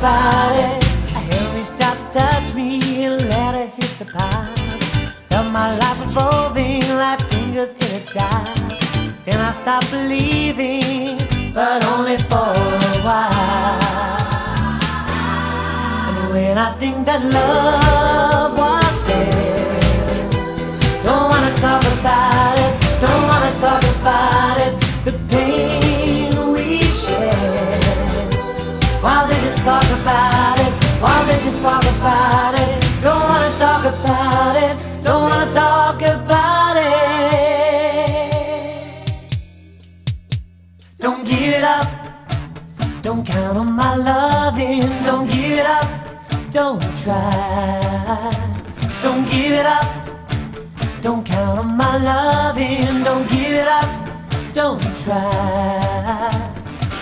body. I heard me stop to touch me and let it hit the pot. Felt my life evolving like fingers in a dive. Then I stopped believing, but only for a while. And when I think that love was dead, don't wanna talk about it, don't wanna talk about it. Don't try. Don't give it up. Don't count on my loving. Don't give it up. Don't try.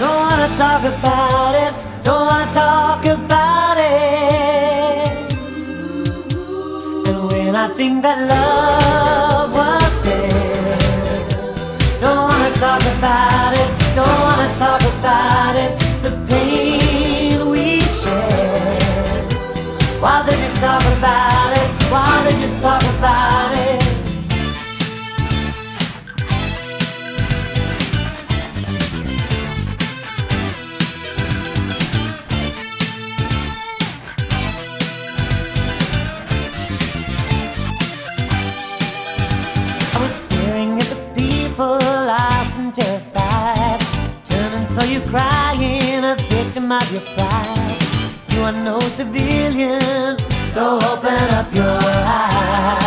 Don't wanna talk about it. Don't wanna talk about it. And when I think that love was there, don't wanna talk about. Why did you talk about it? Why did you talk about it? I was staring at the people, lost and terrified, turning saw you crying, a victim of your pride. You are no civilian, so open up your eyes.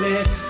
It.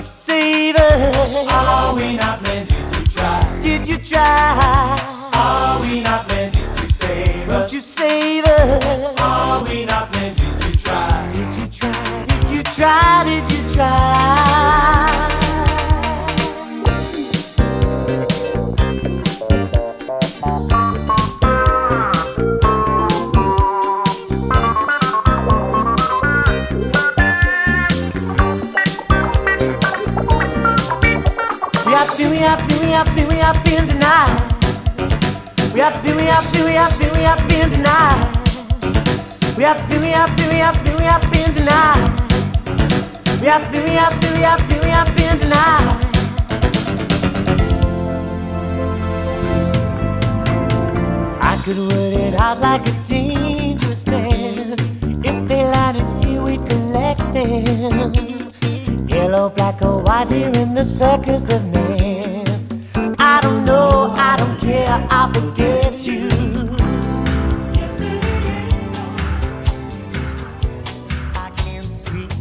Lord, save us. Are we not meant to try? Did you try? Are we not meant to save us? Did you save us? Are we not men? Did you try? Did you try? Did you try? Did you try? We have we have we have we have been tonight. We have we have we have we have been tonight. We have we have we have we have been tonight. I could word it out like a dangerous man. If they lied to you, we collect them. Yellow, black, or white here in the circus of men. I forget you. I can't sleep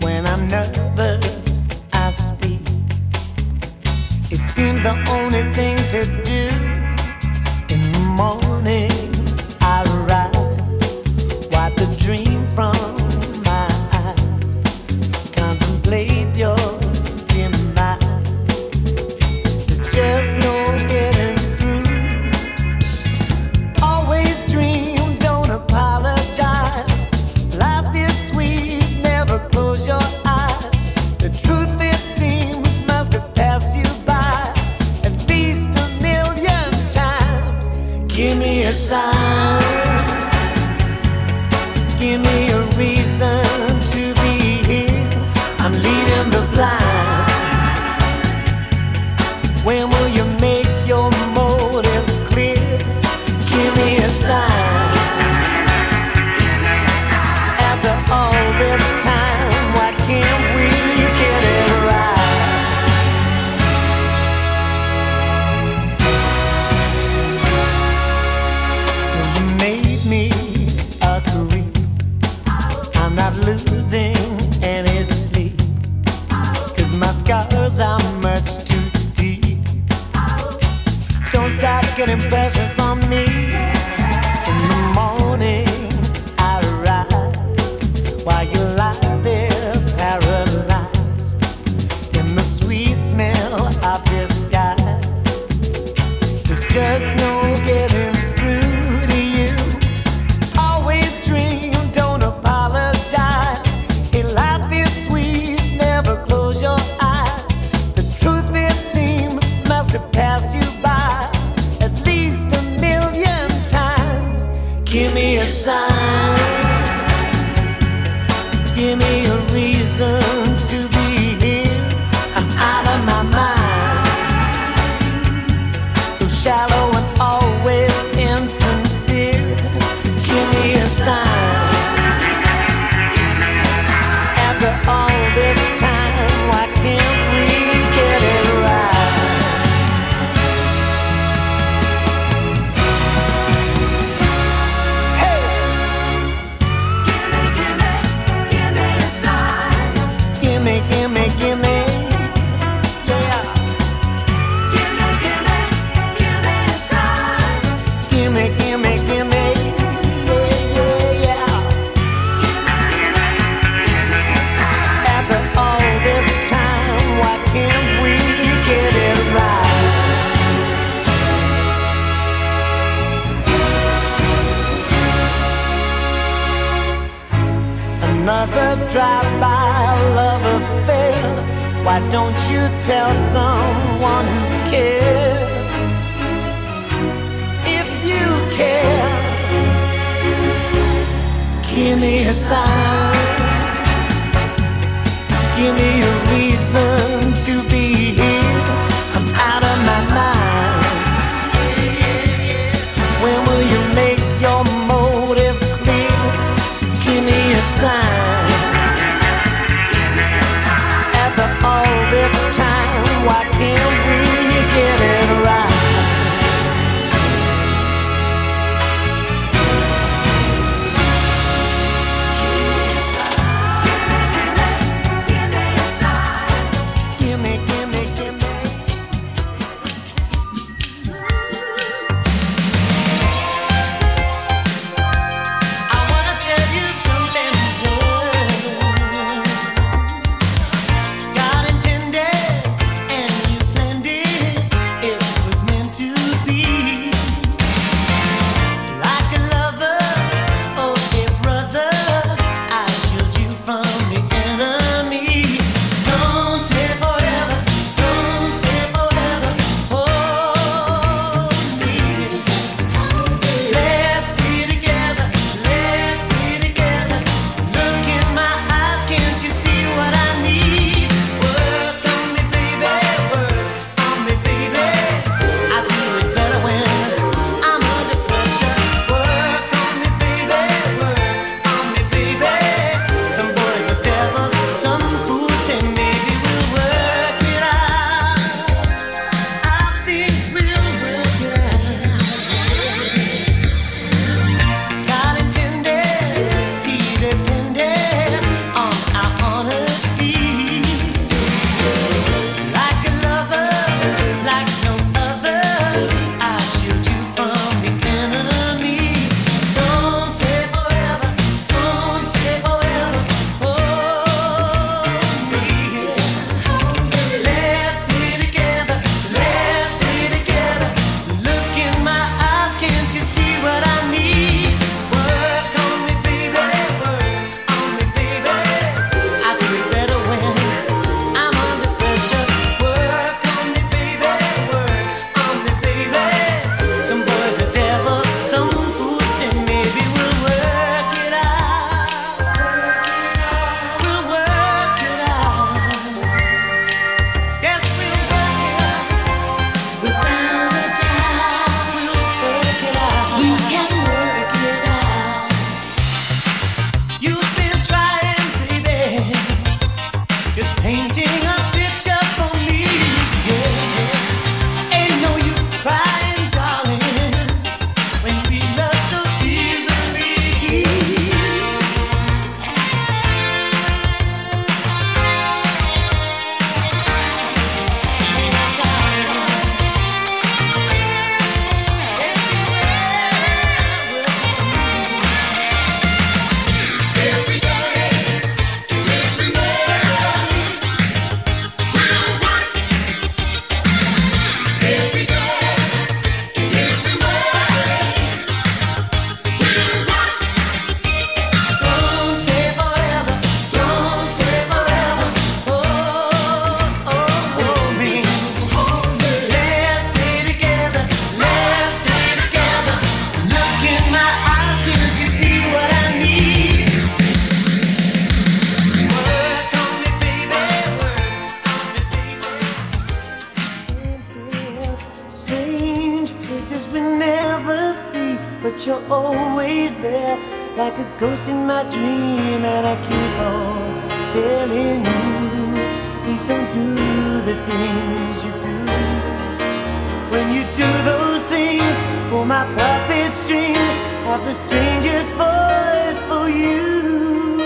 when I'm nervous. I speak. It seems the only thing to do. have the strangest fight for you.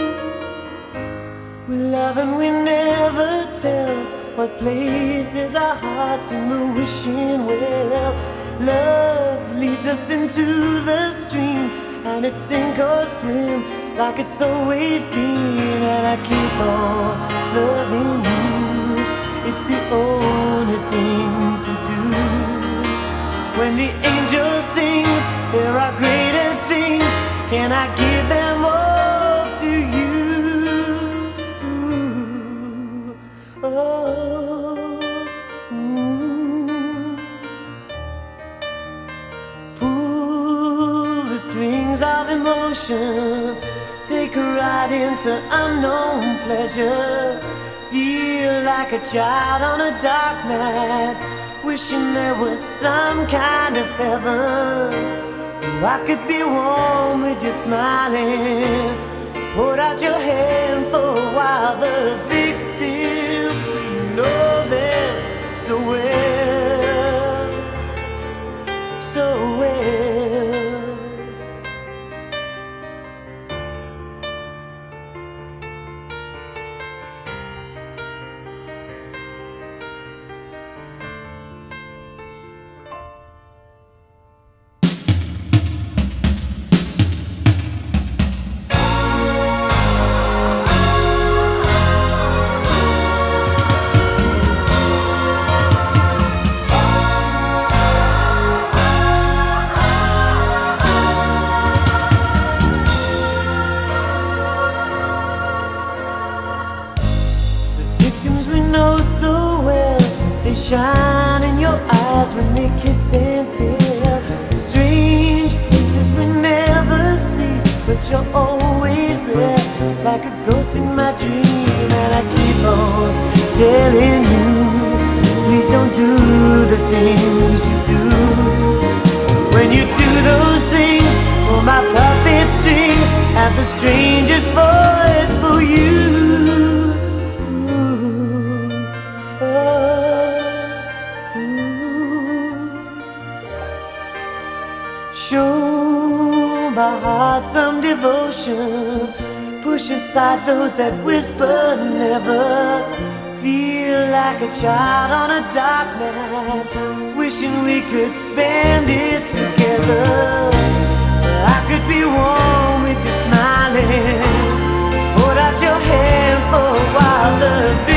We love and we never tell what places our hearts in the wishing well. Love leads us into the stream, and it's sink or swim, like it's always been. And I keep on loving you. It's the only thing to do when the angel sings, there are greater. Can I give them all to you? Oh. Pull the strings of emotion, take a ride into unknown pleasure. Feel like a child on a dark night, wishing there was some kind of heaven I could be warm with you smiling. Put out your hand for a while. The victims, we know them so well. So telling you Please don't do the things you do. When you do those things Pull my puppet strings Have the strangest void for you. Show my heart some devotion. Push aside those that whisper never like a child on a dark night, wishing we could spend it together. I could be warm with you smiling, hold out your hand for a while.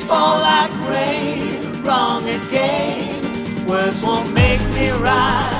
tears fall like rain, wrong again. Words won't make me right.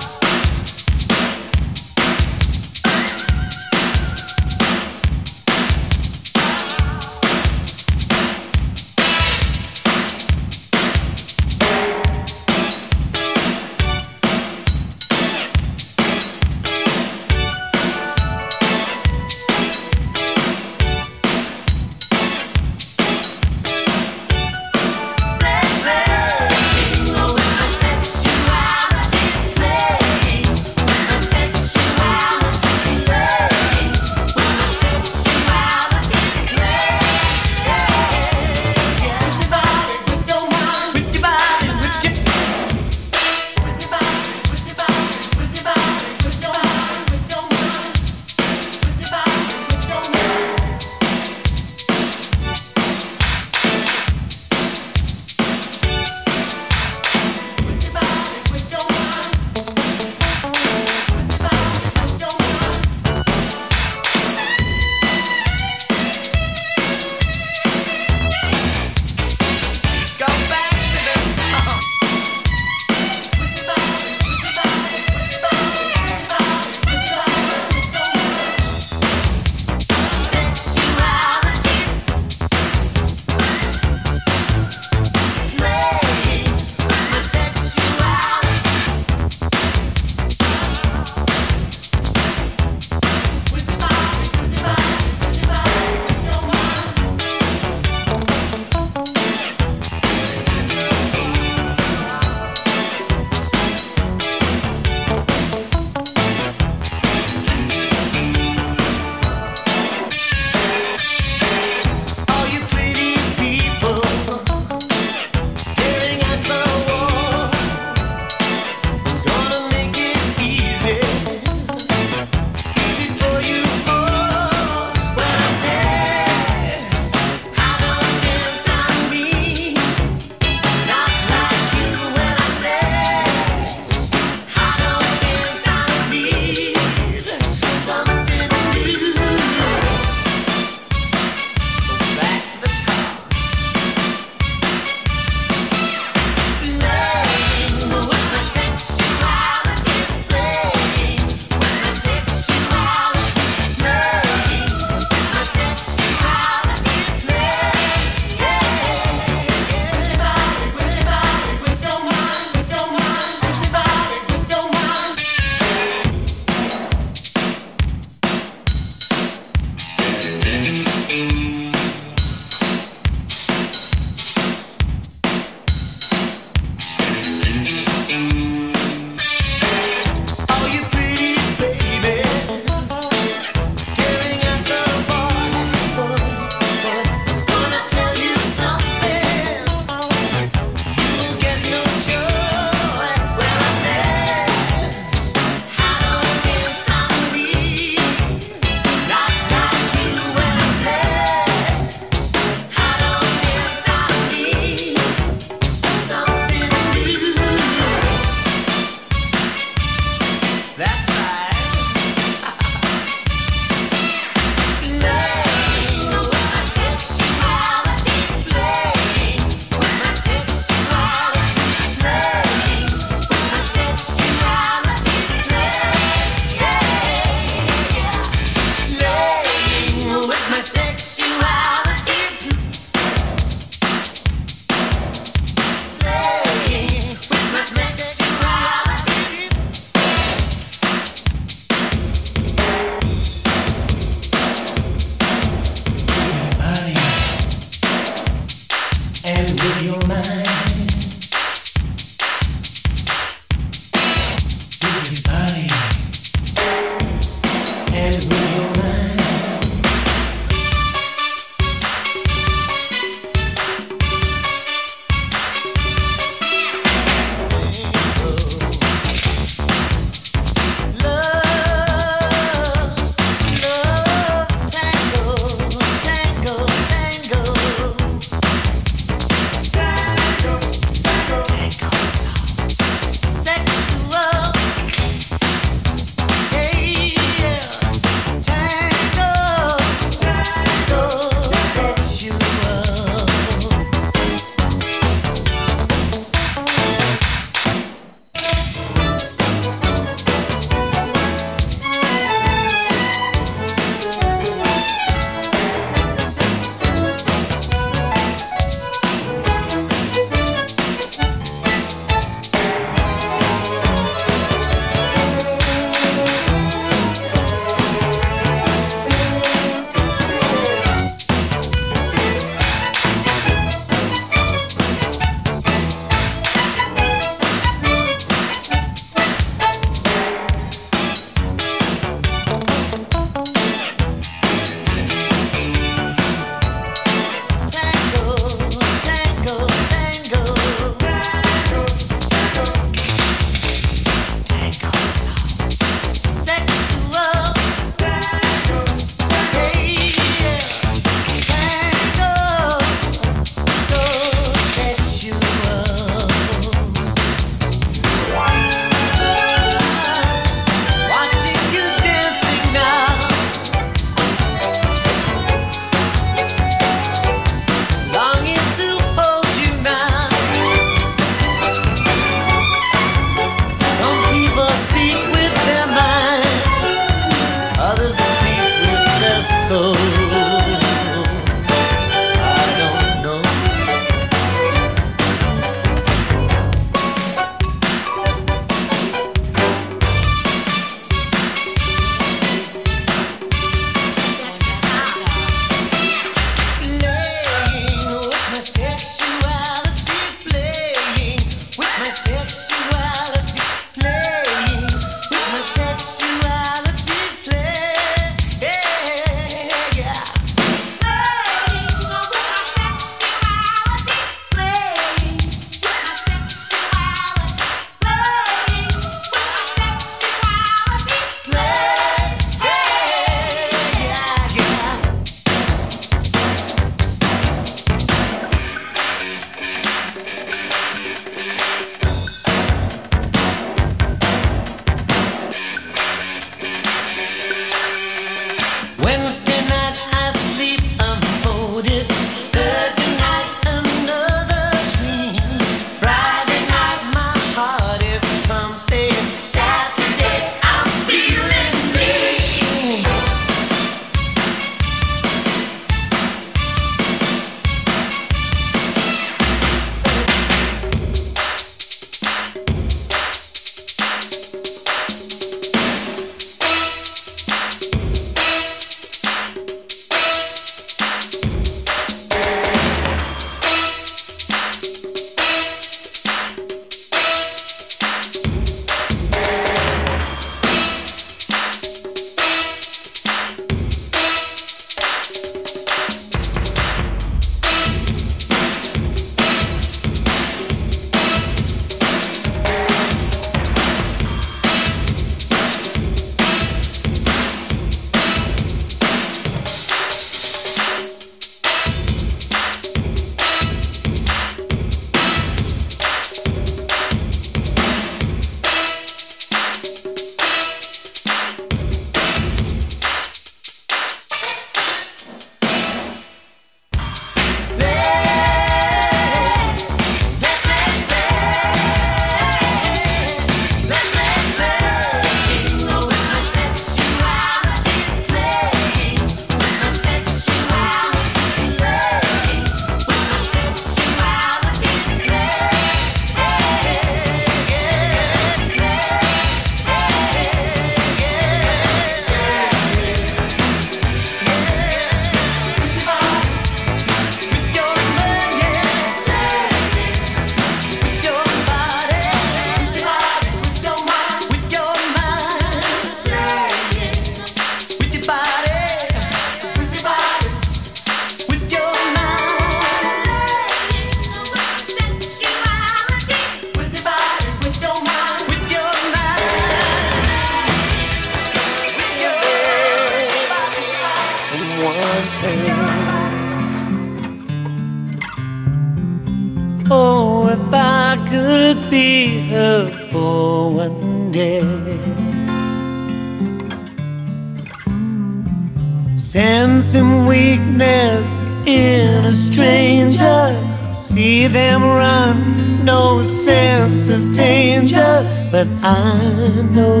But I know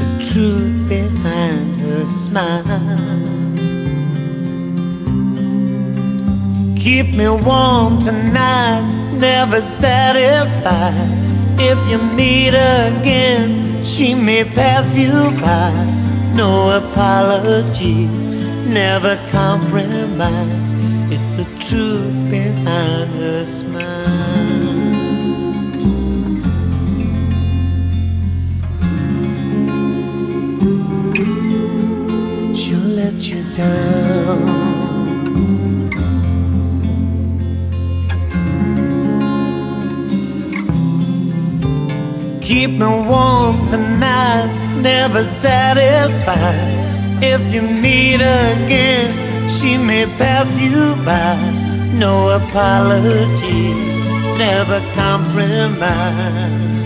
the truth behind her smile. Keep me warm tonight, never satisfied. If you meet again, she may pass you by. No apologies, never compromise. It's the truth behind her smile. Keep me warm tonight, never satisfied. If you meet again, she may pass you by. No apology, never compromise.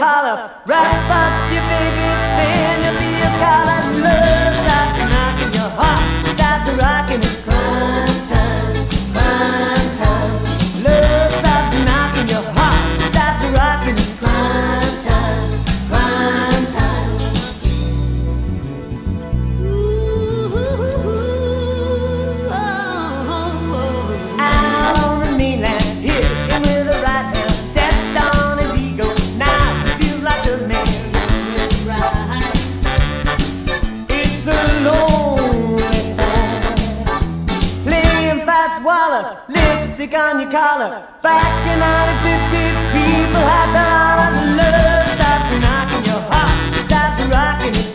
Holler. Wrap up your baby, then you'll be a scholar. Love starts knocking your heart. Starts rocking. It's Fights waller, lipstick on your collar. Back in 1950, people had the holler. Love starts knocking your heart, starts rocking.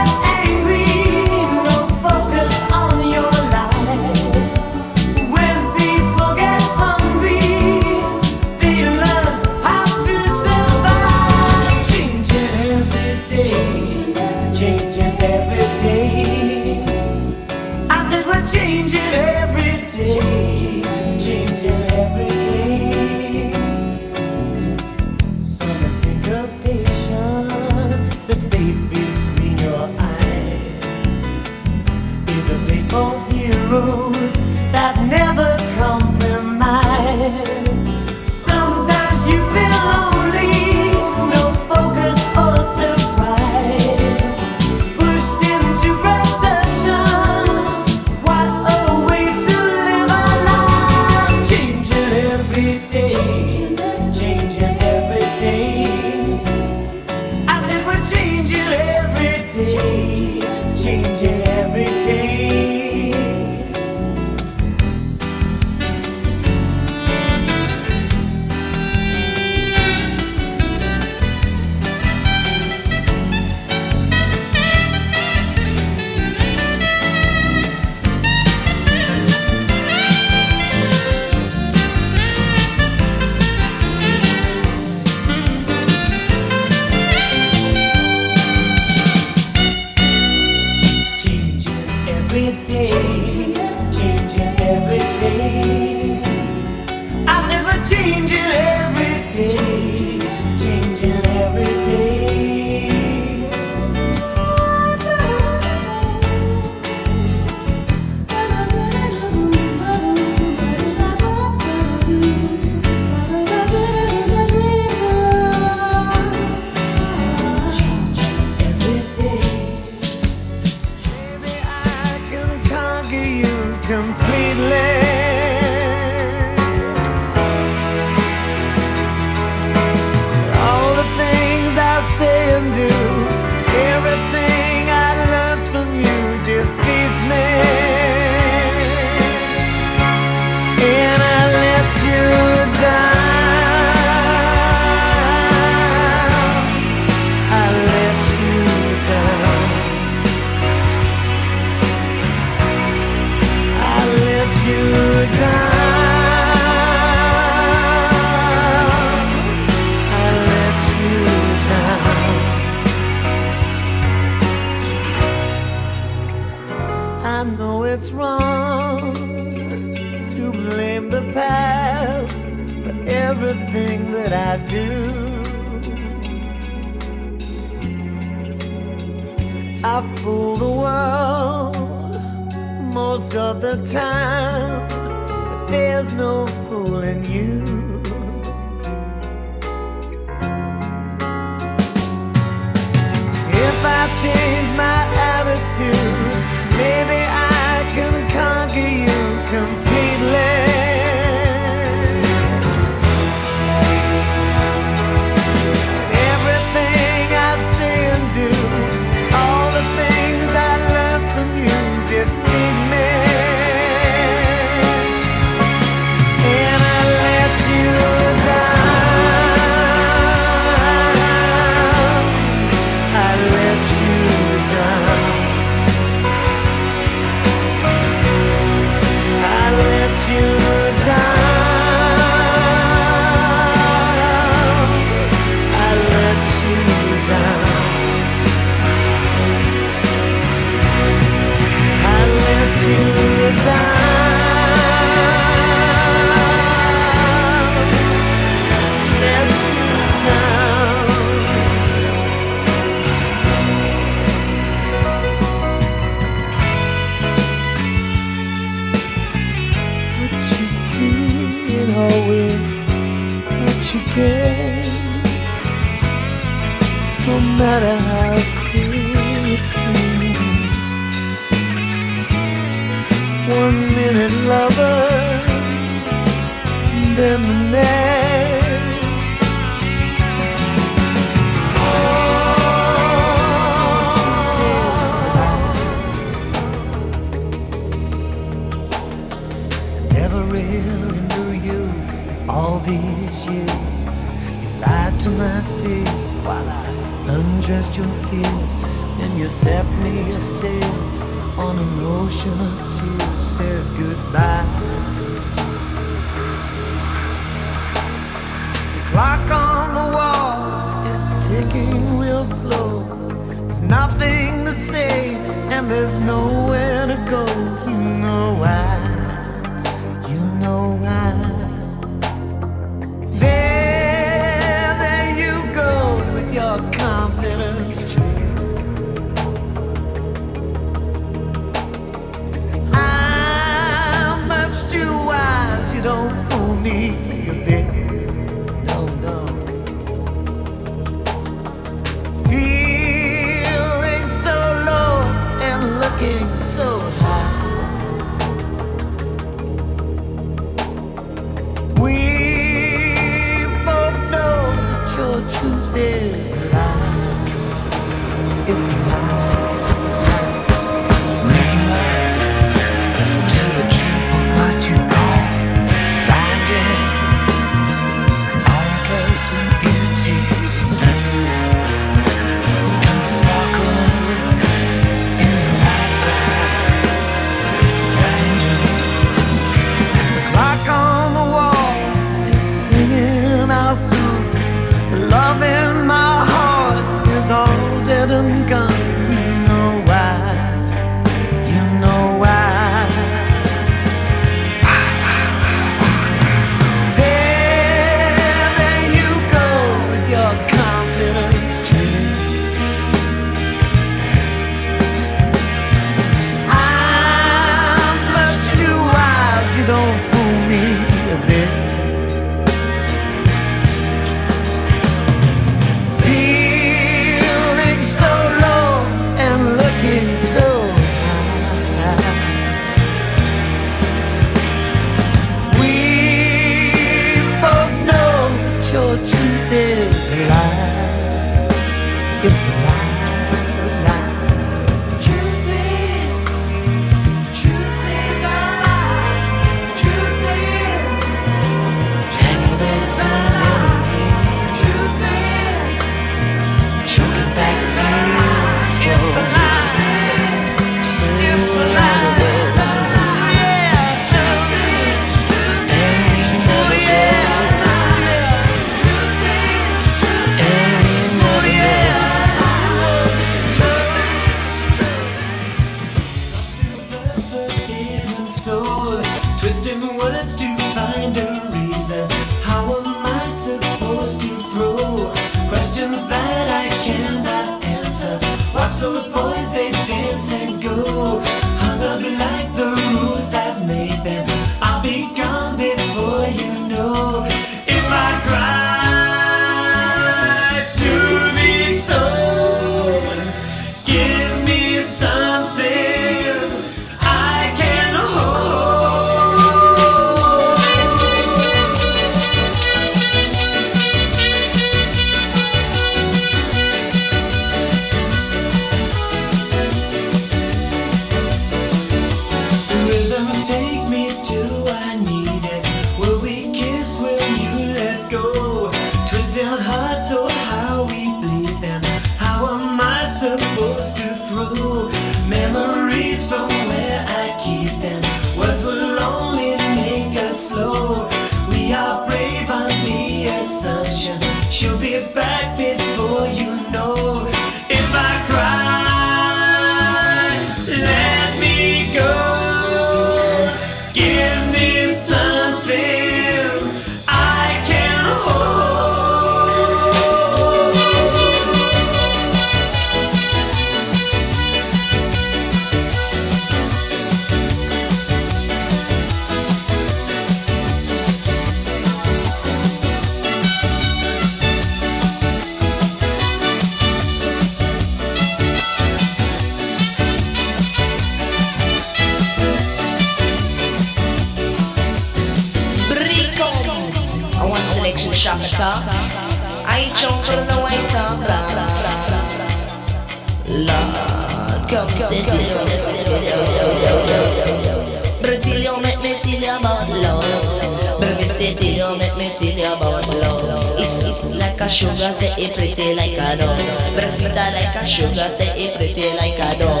You about love. It's like a sugar, say it pretty like a dog. Breast metal like a sugar, say it pretty like a dog.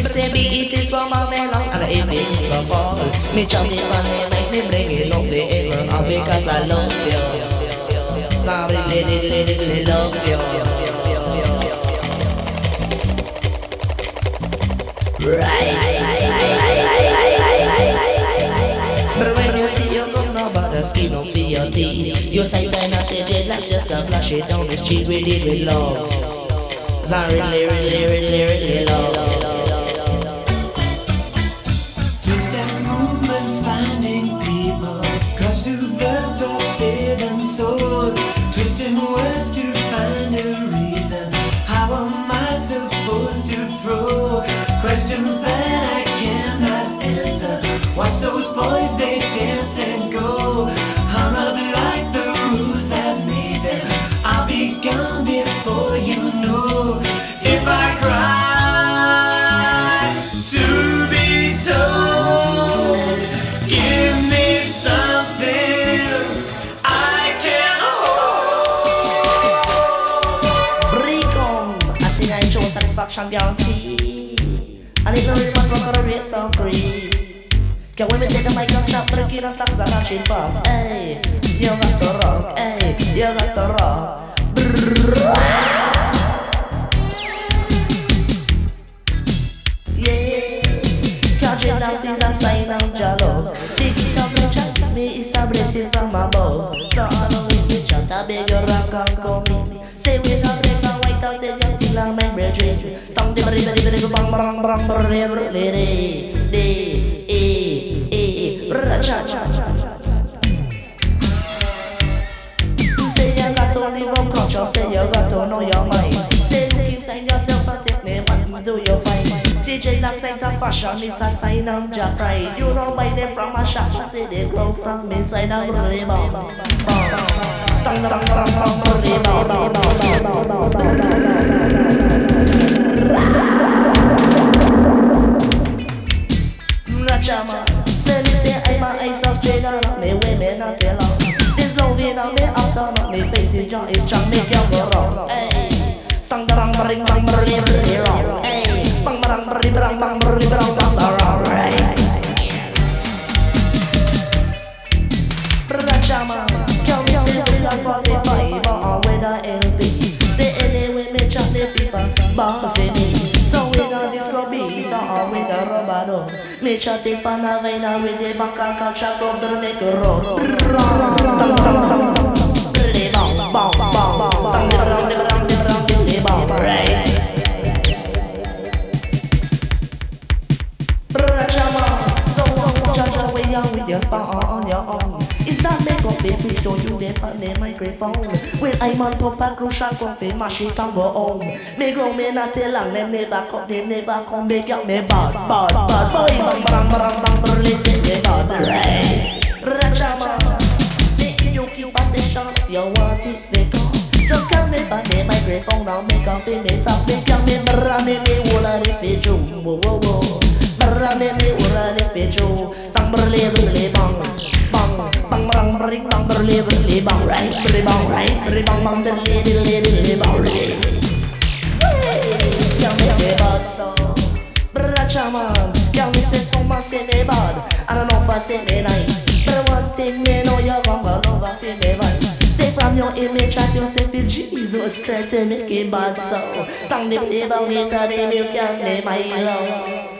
Me say me it is for my melon And if it is for fall Me chop it on me make me bring it up the ever because I love you Sorry, really, really love you But when you see you come no bother skin up for your teeth You say that not the like just a flash it down the street with it with love Sorry, really, really, really, really love Those boys, they dance and go. Hung up like the rules that made them. I'll be gone before you know. If I cry to be told, give me something I can hold. Recon, I think I show satisfaction guarantee. And if you really want to a race of free. Can when we take the mic and chop, break it and stop the machine pop. Hey, you got to rock. Hey, you got to rock. Yeah, catch it now, see the sign of. Dig it up and chat me, it's a blessing from above. So I know if you chat, I beg you rock and come in. Say we not break the white house, say just still on my brethren. Song the bari bari bari bang bang bang bang bang bang de e Say you got to live on culture, say you got to know your mind. Say look inside yourself and take me what do you find? CJ Locks ain't a fashion, it's a sign of Jack pride. You don't buy them from a shop, I say they grow from inside a really bomb. Really bomb. Of straight on me women not tell on. This love in on me after not me faith in John is strong, make you go wrong. Hey, stang dang bring bang bring bring wrong. Hey, bang bang bring bang bang bring bang bang bang wrong. Right. Rachama, come see the 45 or with a LP. Say anyway me chat the people keep a or we got rubber Me chat it pan a vein a with your spa on your own. Is that make up it with your you dey on the microphone? When I'm on top of crucial coffee, mash it and go home. Me grow me not tell long them never come, they never come back up me bad, bad, bad. Boy, bang bang bang bang bang, release me bad, right? Brachama, see you keep a session, you want it, they come. Just come me by me microphone now, make up in me top, make up me brand me me wala ni fejo, whoa whoa whoa. Brand me me wala ni fejo, tang berle berle bang, bang bang bang bang berle berle bang, right berle bang right, berle bang bang berle berle berle bang right. Hey, me me bad so. Brachaman, girl me say so much say me bad, I don't know if I say me nice, but one thing me know you gonna love I feel me right. Take from your image at yourself in Jesus Christ and it bad so Stand the play about it and them you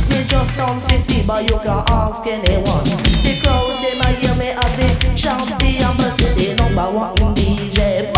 just turn 50 but you can ask anyone. The crowd they might hear me as the champion but the number one DJ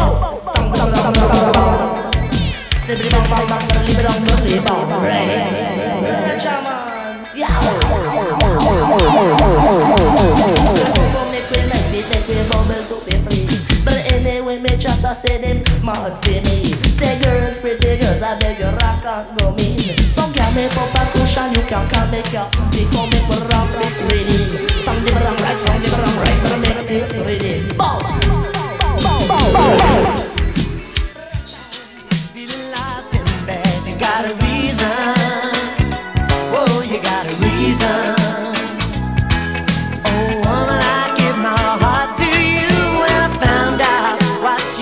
free. But anyway, me chat to say them mad for me. Pretty girls, pretty girls, I beg you rock and go mean. Some can make up and cushion, you can can make up. Become a make me rock this reading. Stand the wrong right, stand the wrong right, but make it reading. Bow, bow, bow, bow, bow. You got a reason. Oh, you got a reason.